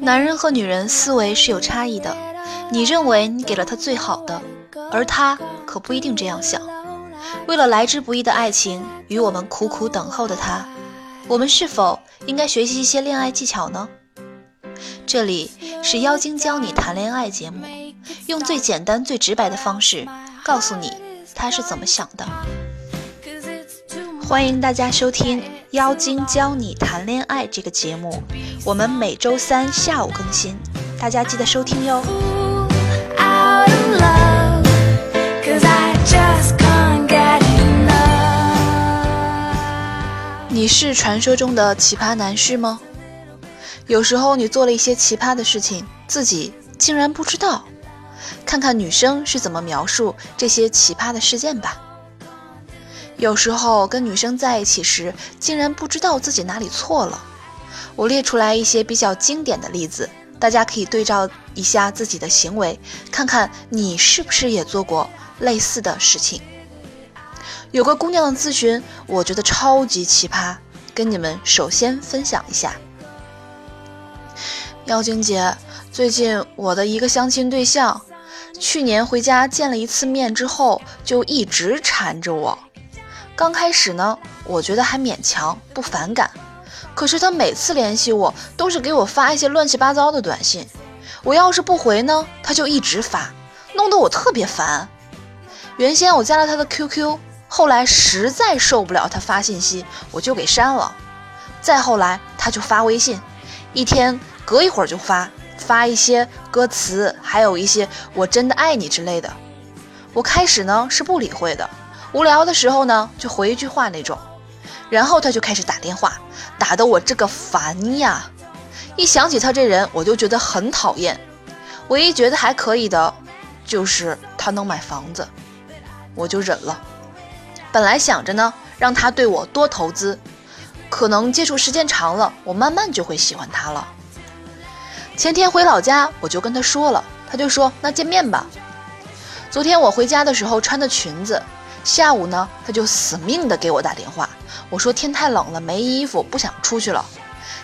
男人和女人思维是有差异的，你认为你给了他最好的，而他可不一定这样想。为了来之不易的爱情与我们苦苦等候的他，我们是否应该学习一些恋爱技巧呢？这里是妖精教你谈恋爱节目，用最简单、最直白的方式告诉你他是怎么想的。欢迎大家收听《妖精教你谈恋爱》这个节目，我们每周三下午更新，大家记得收听哟。你是传说中的奇葩男士吗？有时候你做了一些奇葩的事情，自己竟然不知道。看看女生是怎么描述这些奇葩的事件吧。有时候跟女生在一起时，竟然不知道自己哪里错了。我列出来一些比较经典的例子，大家可以对照一下自己的行为，看看你是不是也做过类似的事情。有个姑娘的咨询，我觉得超级奇葩，跟你们首先分享一下。妖精姐，最近我的一个相亲对象，去年回家见了一次面之后，就一直缠着我。刚开始呢，我觉得还勉强不反感，可是他每次联系我都是给我发一些乱七八糟的短信，我要是不回呢，他就一直发，弄得我特别烦。原先我加了他的 QQ，后来实在受不了他发信息，我就给删了。再后来他就发微信，一天隔一会儿就发，发一些歌词，还有一些我真的爱你之类的。我开始呢是不理会的。无聊的时候呢，就回一句话那种，然后他就开始打电话，打得我这个烦呀！一想起他这人，我就觉得很讨厌。唯一觉得还可以的，就是他能买房子，我就忍了。本来想着呢，让他对我多投资，可能接触时间长了，我慢慢就会喜欢他了。前天回老家，我就跟他说了，他就说那见面吧。昨天我回家的时候穿的裙子。下午呢，他就死命的给我打电话。我说天太冷了，没衣服，不想出去了。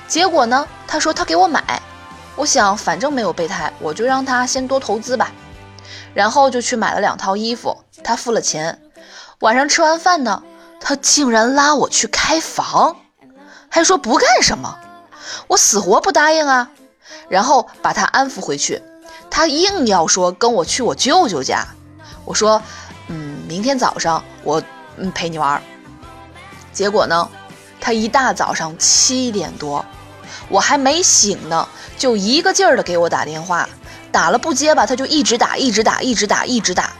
结果呢，他说他给我买。我想反正没有备胎，我就让他先多投资吧。然后就去买了两套衣服，他付了钱。晚上吃完饭呢，他竟然拉我去开房，还说不干什么。我死活不答应啊。然后把他安抚回去，他硬要说跟我去我舅舅家。我说。明天早上我嗯陪你玩，结果呢，他一大早上七点多，我还没醒呢，就一个劲儿的给我打电话，打了不接吧，他就一直打，一直打，一直打，一直打。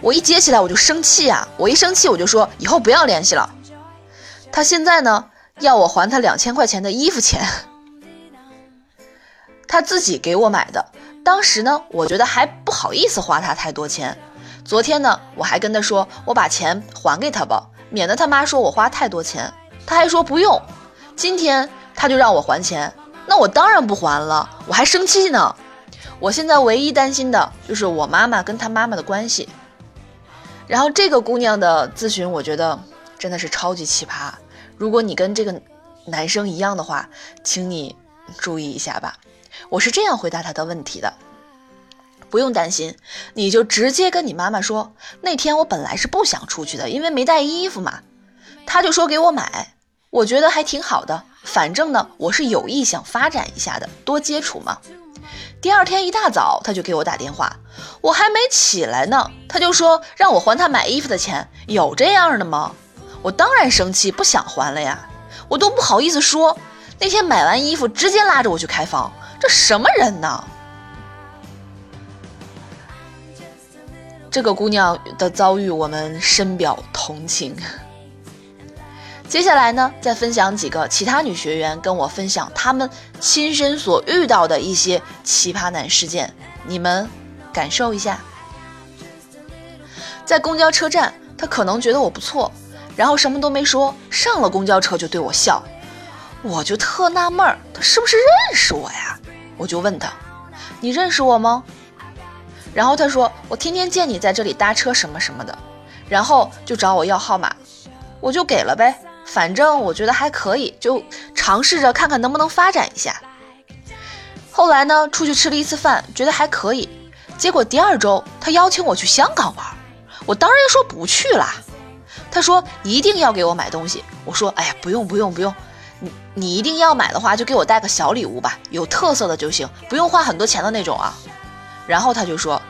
我一接起来我就生气啊，我一生气我就说以后不要联系了。他现在呢要我还他两千块钱的衣服钱，他自己给我买的，当时呢我觉得还不好意思花他太多钱。昨天呢，我还跟他说，我把钱还给他吧，免得他妈说我花太多钱。他还说不用。今天他就让我还钱，那我当然不还了，我还生气呢。我现在唯一担心的就是我妈妈跟他妈妈的关系。然后这个姑娘的咨询，我觉得真的是超级奇葩。如果你跟这个男生一样的话，请你注意一下吧。我是这样回答他的问题的。不用担心，你就直接跟你妈妈说，那天我本来是不想出去的，因为没带衣服嘛。她就说给我买，我觉得还挺好的。反正呢，我是有意想发展一下的，多接触嘛。第二天一大早，他就给我打电话，我还没起来呢，他就说让我还他买衣服的钱，有这样的吗？我当然生气，不想还了呀，我都不好意思说。那天买完衣服，直接拉着我去开房，这什么人呢？这个姑娘的遭遇，我们深表同情。接下来呢，再分享几个其他女学员跟我分享她们亲身所遇到的一些奇葩男事件，你们感受一下。在公交车站，他可能觉得我不错，然后什么都没说，上了公交车就对我笑，我就特纳闷儿，他是不是认识我呀？我就问他，你认识我吗？然后他说：“我天天见你在这里搭车什么什么的，然后就找我要号码，我就给了呗。反正我觉得还可以，就尝试着看看能不能发展一下。后来呢，出去吃了一次饭，觉得还可以。结果第二周他邀请我去香港玩，我当然说不去了。他说一定要给我买东西，我说哎呀不用不用不用，你你一定要买的话就给我带个小礼物吧，有特色的就行，不用花很多钱的那种啊。然后他就说，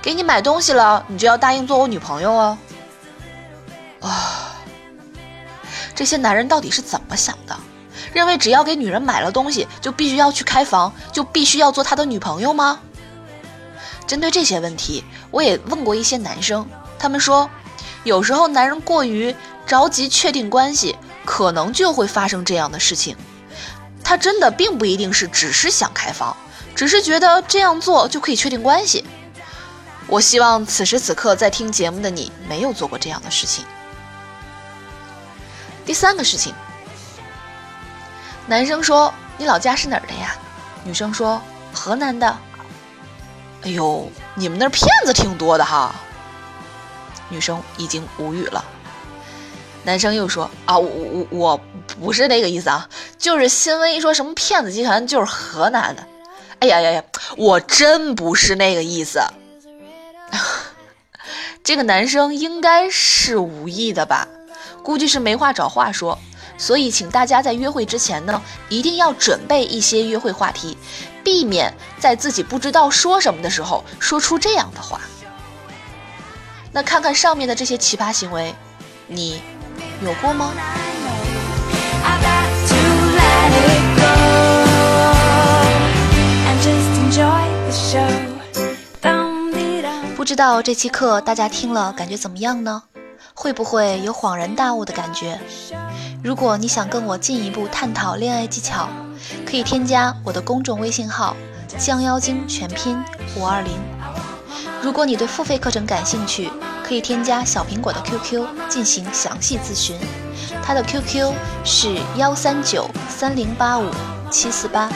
给你买东西了，你就要答应做我女朋友哦。啊，这些男人到底是怎么想的？认为只要给女人买了东西，就必须要去开房，就必须要做他的女朋友吗？针对这些问题，我也问过一些男生，他们说，有时候男人过于着急确定关系，可能就会发生这样的事情。他真的并不一定是只是想开房，只是觉得这样做就可以确定关系。我希望此时此刻在听节目的你没有做过这样的事情。第三个事情，男生说：“你老家是哪儿的呀？”女生说：“河南的。”哎呦，你们那儿骗子挺多的哈！女生已经无语了。男生又说：“啊，我我我不是那个意思啊，就是新闻一说什么骗子集团就是河南的。哎呀呀呀，我真不是那个意思。这个男生应该是无意的吧？估计是没话找话说。所以，请大家在约会之前呢，一定要准备一些约会话题。”避免在自己不知道说什么的时候说出这样的话。那看看上面的这些奇葩行为，你有过吗？不知道这期课大家听了感觉怎么样呢？会不会有恍然大悟的感觉？如果你想跟我进一步探讨恋爱技巧，可以添加我的公众微信号“降妖精”全拼五二零。如果你对付费课程感兴趣，可以添加小苹果的 QQ 进行详细咨询，他的 QQ 是幺三九三零八五七四八。